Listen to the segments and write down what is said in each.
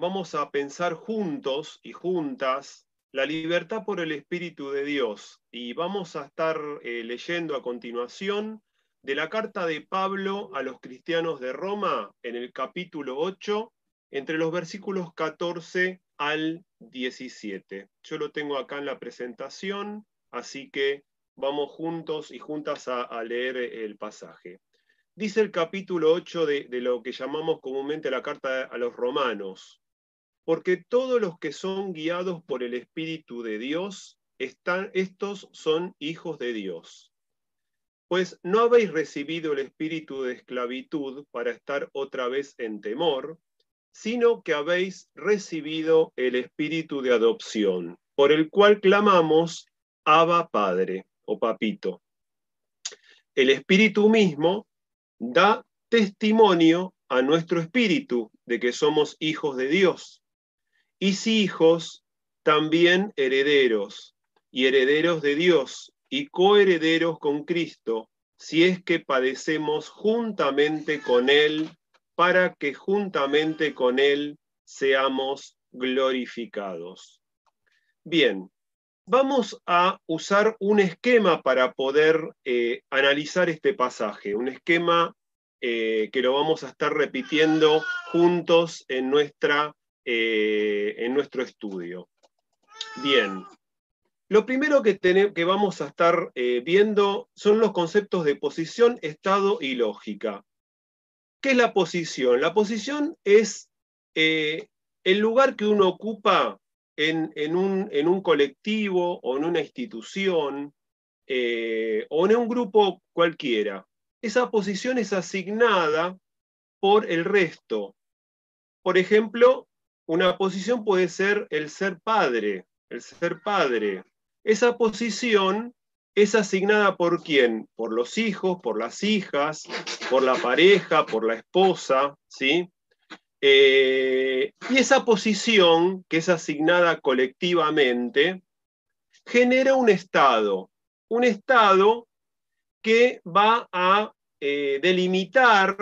Vamos a pensar juntos y juntas la libertad por el Espíritu de Dios. Y vamos a estar eh, leyendo a continuación de la carta de Pablo a los cristianos de Roma en el capítulo 8, entre los versículos 14 al 17. Yo lo tengo acá en la presentación, así que vamos juntos y juntas a leer el pasaje. Dice el capítulo 8 de, lo que llamamos comúnmente la carta a los romanos, porque todos los que son guiados por el Espíritu de Dios, están, estos son hijos de Dios. Pues no habéis recibido el espíritu de esclavitud para estar otra vez en temor, sino que habéis recibido el espíritu de adopción, por el cual clamamos, Abba Padre o Papito. El espíritu mismo da testimonio a nuestro espíritu de que somos hijos de Dios. Y si hijos, también herederos, y herederos de Dios, y coherederos con Cristo, si es que padecemos juntamente con Él, para que juntamente con Él seamos glorificados. Bien, vamos a usar un esquema para poder eh, analizar este pasaje, un esquema eh, que lo vamos a estar repitiendo juntos en, nuestra, eh, en nuestro estudio. Bien, lo primero que, que vamos a estar viendo son los conceptos de posición, estado y lógica. ¿Qué es la posición? La posición es el lugar que uno ocupa en, un, colectivo o en una institución eh, o en un grupo cualquiera. Esa posición es asignada por el resto. Por ejemplo, una posición puede ser el ser padre, el ser padre. Esa posición es asignada por quién? Por los hijos, por las hijas, por la pareja, por la esposa, ¿sí? Eh, y esa posición, que es asignada colectivamente, genera un estado, un estado que va a eh, delimitar,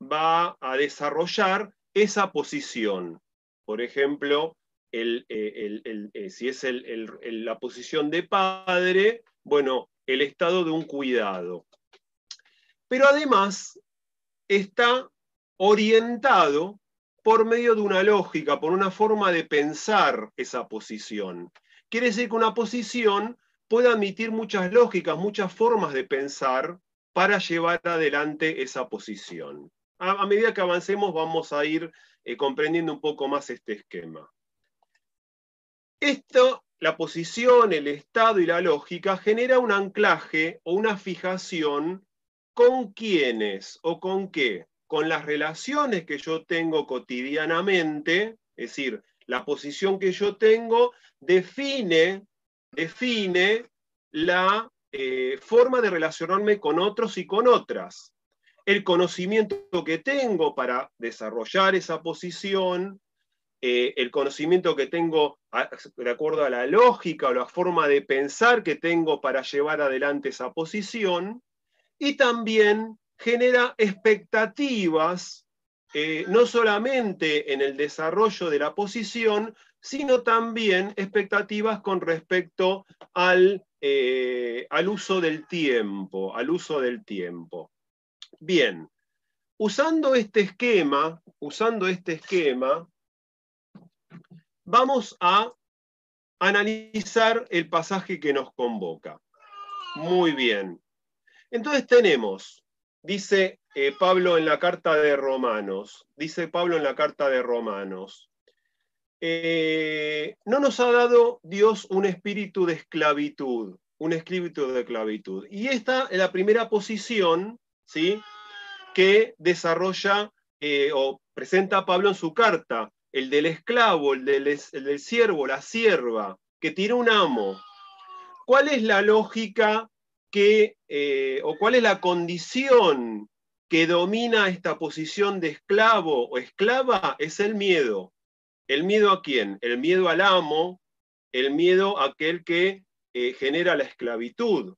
va a desarrollar esa posición. Por ejemplo, eh, si es la posición de padre, bueno, el estado de un cuidado. Pero además está orientado por medio de una lógica, por una forma de pensar esa posición. Quiere decir que una posición puede admitir muchas lógicas, muchas formas de pensar para llevar adelante esa posición. A, medida que avancemos vamos a ir eh, comprendiendo un poco más este esquema. Esto, la posición, el estado y la lógica genera un anclaje o una fijación con quiénes o con qué con las relaciones que yo tengo cotidianamente, es decir, la posición que yo tengo define, define la eh, forma de relacionarme con otros y con otras. El conocimiento que tengo para desarrollar esa posición, eh, el conocimiento que tengo de acuerdo a la lógica o la forma de pensar que tengo para llevar adelante esa posición, y también genera expectativas eh, no solamente en el desarrollo de la posición, sino también expectativas con respecto al, eh, uso del tiempo, al uso del tiempo. Bien, usando este esquema, usando este esquema, vamos a analizar el pasaje que nos convoca. Muy bien. Entonces tenemos Dice eh, Pablo en la carta de Romanos, dice Pablo en la carta de Romanos, eh, no nos ha dado Dios un espíritu de esclavitud, un espíritu de esclavitud. Y esta es la primera posición ¿sí? que desarrolla eh, o presenta Pablo en su carta, el del esclavo, el del, el del siervo, la sierva, que tiene un amo. ¿Cuál es la lógica que, eh, o cuál es la condición que domina esta posición de esclavo o esclava, es el miedo. ¿El miedo a quién? El miedo al amo, el miedo a aquel que eh, genera la esclavitud.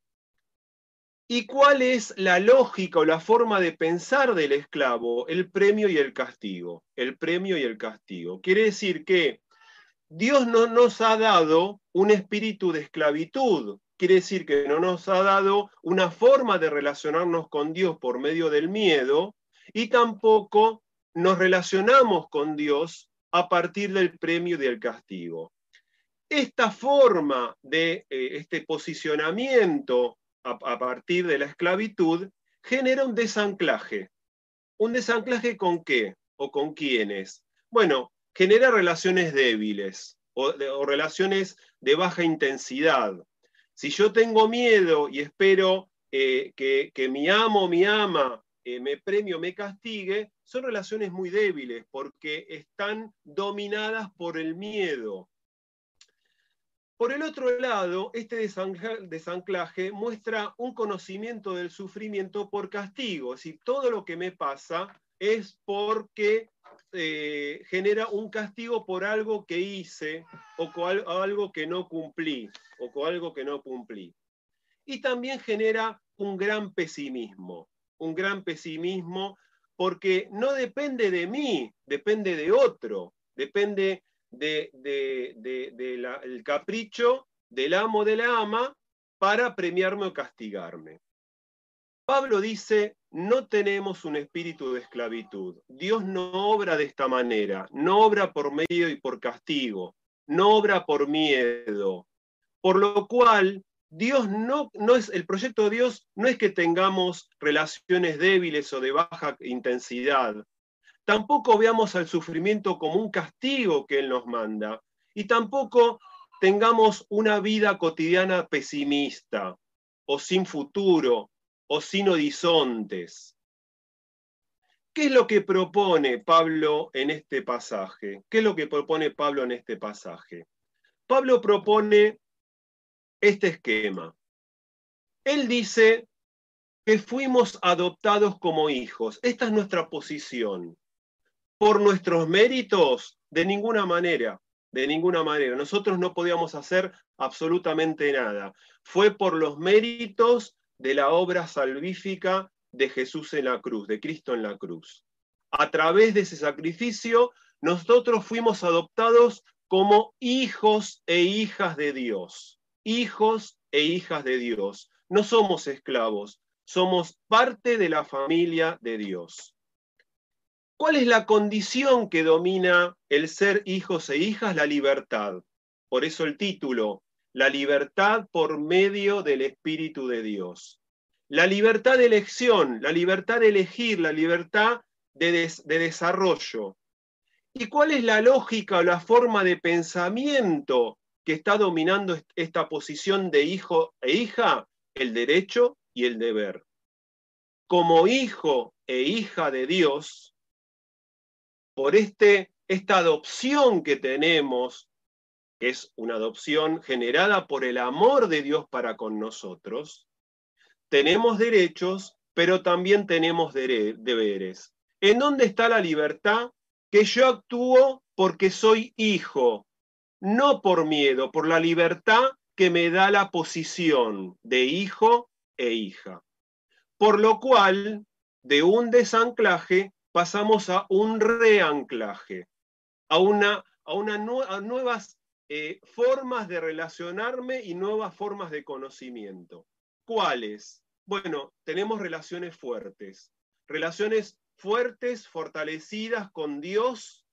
¿Y cuál es la lógica o la forma de pensar del esclavo? El premio y el castigo. El premio y el castigo. Quiere decir que Dios no nos ha dado un espíritu de esclavitud. Quiere decir que no nos ha dado una forma de relacionarnos con Dios por medio del miedo y tampoco nos relacionamos con Dios a partir del premio y del castigo. Esta forma de eh, este posicionamiento a, partir de la esclavitud genera un desanclaje. ¿Un desanclaje con qué? ¿O con quiénes? Bueno, genera relaciones débiles o, relaciones de baja intensidad. Si yo tengo miedo y espero eh, que, mi amo, mi ama, eh, me premio, me castigue, son relaciones muy débiles porque están dominadas por el miedo. Por el otro lado, este desanclaje muestra un conocimiento del sufrimiento por castigo, decir, todo lo que me pasa es porque eh, genera un castigo por algo que hice o con algo que no cumplí o algo que no cumplí. Y también genera un gran pesimismo, un gran pesimismo porque no depende de mí, depende de otro, depende del capricho del amo de la ama para premiarme o castigarme. Pablo dice, no tenemos un espíritu de esclavitud. Dios no obra de esta manera, no obra por medio y por castigo, no obra por miedo. Por lo cual, Dios no, no es, el proyecto de Dios no es que tengamos relaciones débiles o de baja intensidad, tampoco veamos al sufrimiento como un castigo que Él nos manda y tampoco tengamos una vida cotidiana pesimista o sin futuro o sin horizontes. ¿Qué es lo que propone Pablo en este pasaje? ¿Qué es lo que propone Pablo en este pasaje? Pablo propone este esquema. Él dice que fuimos adoptados como hijos. Esta es nuestra posición por nuestros méritos, de ninguna manera, de ninguna manera. Nosotros no podíamos hacer absolutamente nada. Fue por los méritos de la obra salvífica de Jesús en la cruz, de Cristo en la cruz. A través de ese sacrificio, nosotros fuimos adoptados como hijos e hijas de Dios. Hijos e hijas de Dios. No somos esclavos, somos parte de la familia de Dios. ¿Cuál es la condición que domina el ser hijos e hijas? La libertad. Por eso el título, la libertad por medio del Espíritu de Dios. La libertad de elección, la libertad de elegir, la libertad de, desarrollo. ¿Y cuál es la lógica o la forma de pensamiento que está dominando esta posición de hijo e hija? El derecho y el deber. Como hijo e hija de Dios, por este, esta adopción que tenemos, que es una adopción generada por el amor de Dios para con nosotros, tenemos derechos, pero también tenemos deberes. ¿En dónde está la libertad? Que yo actúo porque soy hijo, no por miedo, por la libertad que me da la posición de hijo e hija. Por lo cual, de un desanclaje pasamos a un reanclaje, a, una, a, nuevas eh, formas de relacionarme y nuevas formas de conocimiento. ¿Cuáles? Bueno, tenemos relaciones fuertes, relaciones fuertes, fortalecidas con Dios,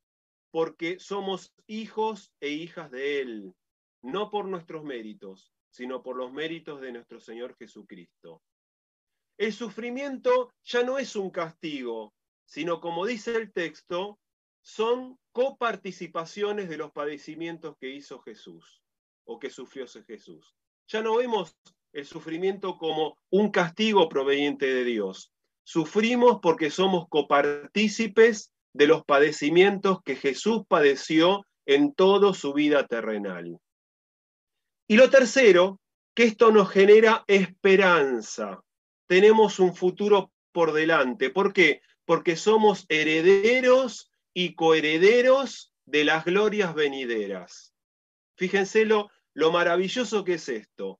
porque somos hijos e hijas de Él, no por nuestros méritos, sino por los méritos de nuestro Señor Jesucristo. El sufrimiento ya no es un castigo, sino como dice el texto, son coparticipaciones de los padecimientos que hizo Jesús o que sufrió Jesús. Ya no vemos el sufrimiento como un castigo proveniente de Dios. Sufrimos porque somos copartícipes de los padecimientos que Jesús padeció en toda su vida terrenal. Y lo tercero, que esto nos genera esperanza. Tenemos un futuro por delante. ¿Por qué? Porque somos herederos y coherederos de las glorias venideras. Fíjense lo, maravilloso que es esto.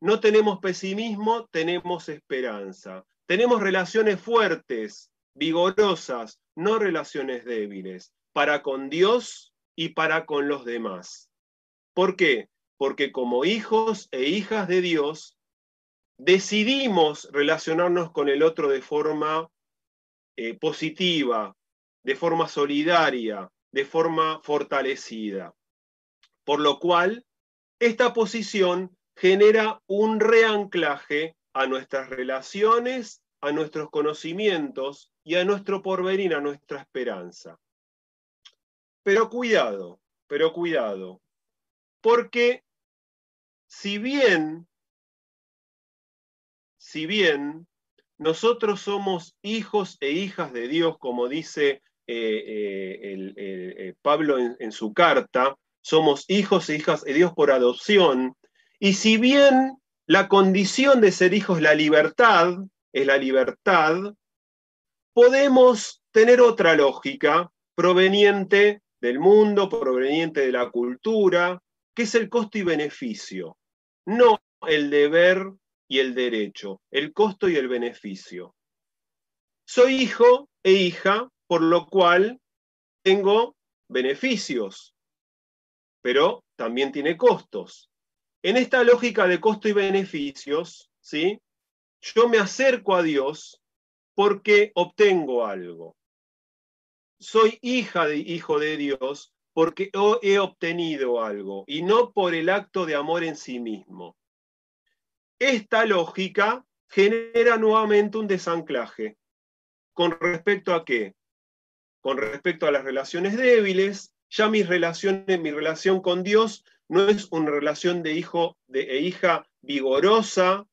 no tenemos pesimismo, tenemos esperanza. Tenemos relaciones fuertes, vigorosas, no relaciones débiles, para con Dios y para con los demás. ¿Por qué? Porque como hijos e hijas de Dios, decidimos relacionarnos con el otro de forma eh, positiva, de forma solidaria, de forma fortalecida. Por lo cual, esta posición genera un reanclaje a nuestras relaciones, a nuestros conocimientos y a nuestro porvenir, a nuestra esperanza. Pero cuidado, pero cuidado, porque si bien, si bien nosotros somos hijos e hijas de Dios, como dice eh, eh, eh, Pablo en su carta, somos hijos e hijas de Dios por adopción, y si bien la condición de ser hijos, la libertad, es la libertad, podemos tener otra lógica proveniente del mundo, proveniente de la cultura, que es el costo y beneficio, no el deber y el derecho, el costo y el beneficio. Soy hijo e hija, por lo cual tengo beneficios, pero también tiene costos. En esta lógica de costo y beneficios, ¿sí? yo me acerco a Dios porque obtengo algo. Soy hija de hijo de Dios porque he obtenido algo y no por el acto de amor en sí mismo. Esta lógica genera nuevamente un desanclaje. ¿Con respecto a qué? Con respecto a las relaciones débiles, ya mis relaciones, mi relación con Dios no es una relación de hijo de, e hija vigorosa,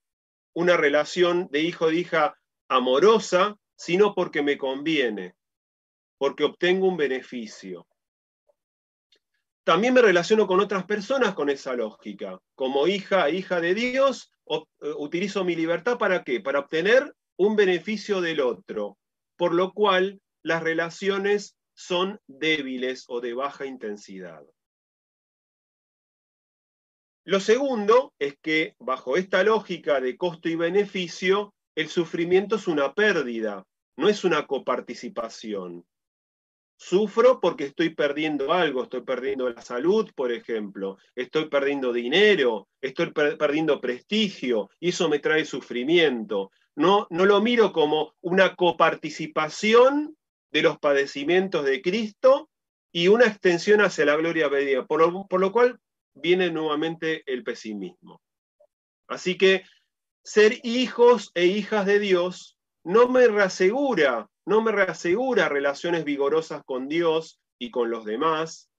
una relación de hijo de hija amorosa, sino porque me conviene, porque obtengo un beneficio. También me relaciono con otras personas con esa lógica. Como hija e hija de Dios, utilizo mi libertad para qué? Para obtener un beneficio del otro, por lo cual las relaciones son débiles o de baja intensidad. Lo segundo es que bajo esta lógica de costo y beneficio, el sufrimiento es una pérdida, no es una coparticipación. Sufro porque estoy perdiendo algo, estoy perdiendo la salud, por ejemplo, estoy perdiendo dinero, estoy perdiendo prestigio, y eso me trae sufrimiento. No, no lo miro como una coparticipación de los padecimientos de Cristo y una extensión hacia la gloria de por por lo cual viene nuevamente el pesimismo. Así que ser hijos e hijas de Dios no me reasegura, no me reasegura relaciones vigorosas con Dios y con los demás.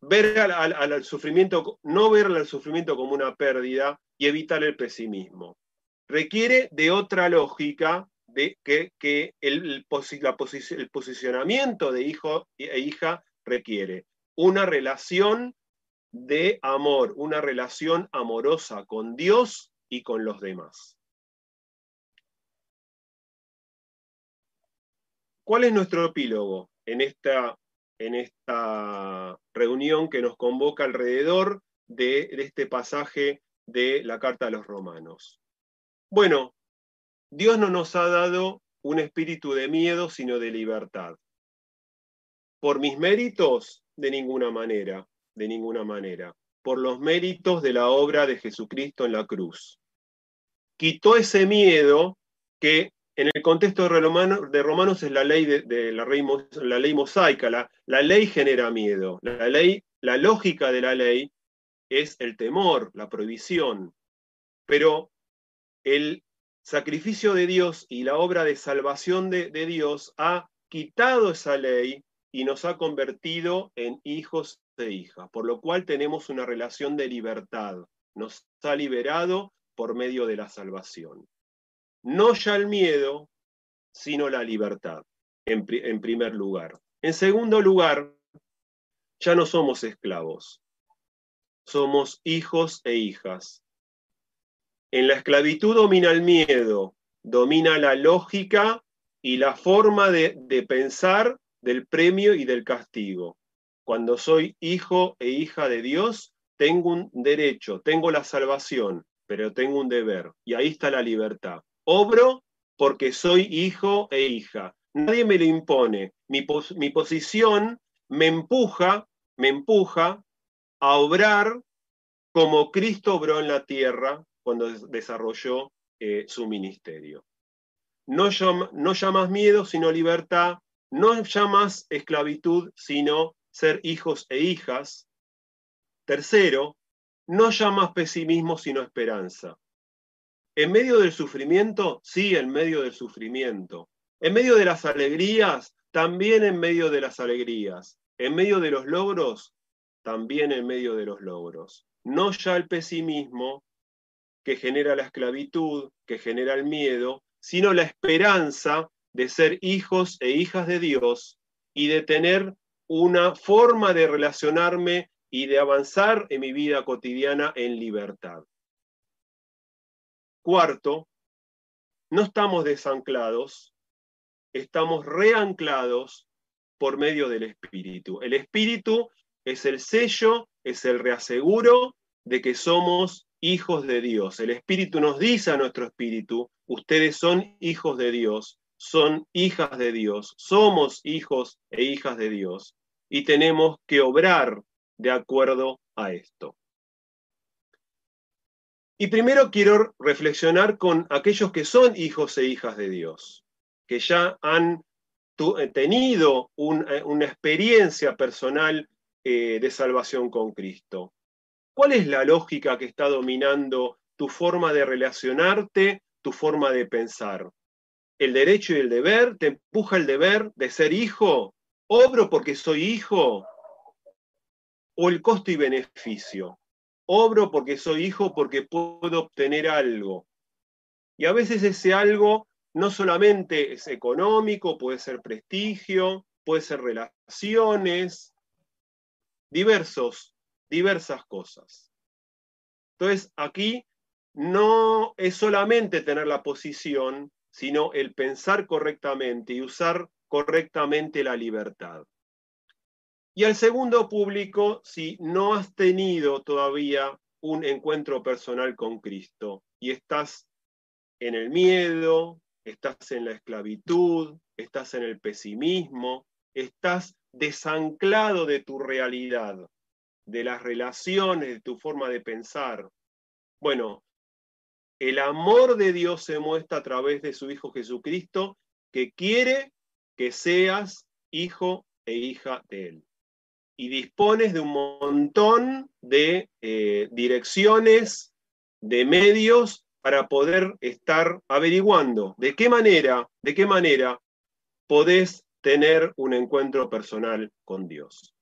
Ver al, sufrimiento, no ver al sufrimiento como una pérdida y evitar el pesimismo. Requiere de otra lógica de que, el, el posicionamiento de hijo e hija requiere una relación de amor, una relación amorosa con Dios y con los demás. ¿Cuál es nuestro epílogo en esta, en esta reunión que nos convoca alrededor de, de este pasaje de la Carta a los Romanos? Bueno, Dios no nos ha dado un espíritu de miedo, sino de libertad. Por mis méritos, de ninguna manera de ninguna manera, por los méritos de la obra de Jesucristo en la cruz. Quitó ese miedo que en el contexto de, Romanos es la ley, de, la, ley mosaica, la, ley genera miedo, la, ley, la lógica de la ley es el temor, la prohibición, pero el sacrificio de Dios y la obra de salvación de, de Dios ha quitado esa ley y nos ha convertido en hijos de hija, por lo cual tenemos una relación de libertad. Nos ha liberado por medio de la salvación. No ya el miedo, sino la libertad, en, en primer lugar. En segundo lugar, ya no somos esclavos, somos hijos e hijas. En la esclavitud domina el miedo, domina la lógica y la forma de, de pensar del premio y del castigo. Cuando soy hijo e hija de Dios, tengo un derecho, tengo la salvación, pero tengo un deber. Y ahí está la libertad. Obro porque soy hijo e hija. Nadie me lo impone. Mi, posición me empuja, me empuja a obrar como Cristo obró en la tierra cuando desarrolló eh, su ministerio. No, no llamas miedo, sino libertad. No llamas esclavitud, sino ser hijos e hijas. Tercero, no llamas pesimismo, sino esperanza. En medio del sufrimiento, sí, en medio del sufrimiento. En medio de las alegrías, también en medio de las alegrías. En medio de los logros, también en medio de los logros. No ya el pesimismo que genera la esclavitud, que genera el miedo, sino la esperanza de ser hijos e hijas de Dios y de tener una forma de relacionarme y de avanzar en mi vida cotidiana en libertad. Cuarto, no estamos desanclados, estamos reanclados por medio del Espíritu. El Espíritu es el sello, es el reaseguro de que somos hijos de Dios. El Espíritu nos dice a nuestro Espíritu, ustedes son hijos de Dios, son hijas de Dios, somos hijos e hijas de Dios y tenemos que obrar de acuerdo a esto. Y primero quiero reflexionar con aquellos que son hijos e hijas de Dios, que ya han eh, tenido eh, una experiencia personal eh, de salvación con Cristo. ¿Cuál es la lógica que está dominando tu forma de relacionarte, tu forma de pensar? ¿El derecho y el deber? ¿Te empuja el deber de ser hijo? ¿Obro porque soy hijo? ¿O el costo y beneficio? Obro porque soy hijo porque puedo obtener algo. Y a veces ese algo no solamente es económico, puede ser prestigio, puede ser relaciones, diversos diversas cosas. Entonces, aquí no es solamente tener la posición, sino el pensar correctamente y usar correctamente la libertad. Y al segundo público, si no has tenido todavía un encuentro personal con Cristo y estás en el miedo, estás en la esclavitud, estás en el pesimismo, estás desanclado de tu realidad, de las relaciones, de tu forma de pensar. Bueno, el amor de Dios se muestra a través de su Hijo Jesucristo, que quiere que seas hijo e hija de Él. Y dispones de un montón de eh, direcciones, de medios para poder estar averiguando de qué manera, de qué manera podés tener un encuentro personal con Dios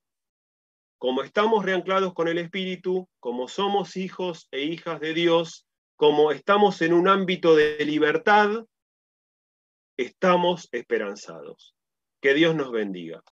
como estamos reanclados con el Espíritu, como somos hijos e hijas de Dios, como estamos en un ámbito de libertad, estamos esperanzados. Que Dios nos bendiga.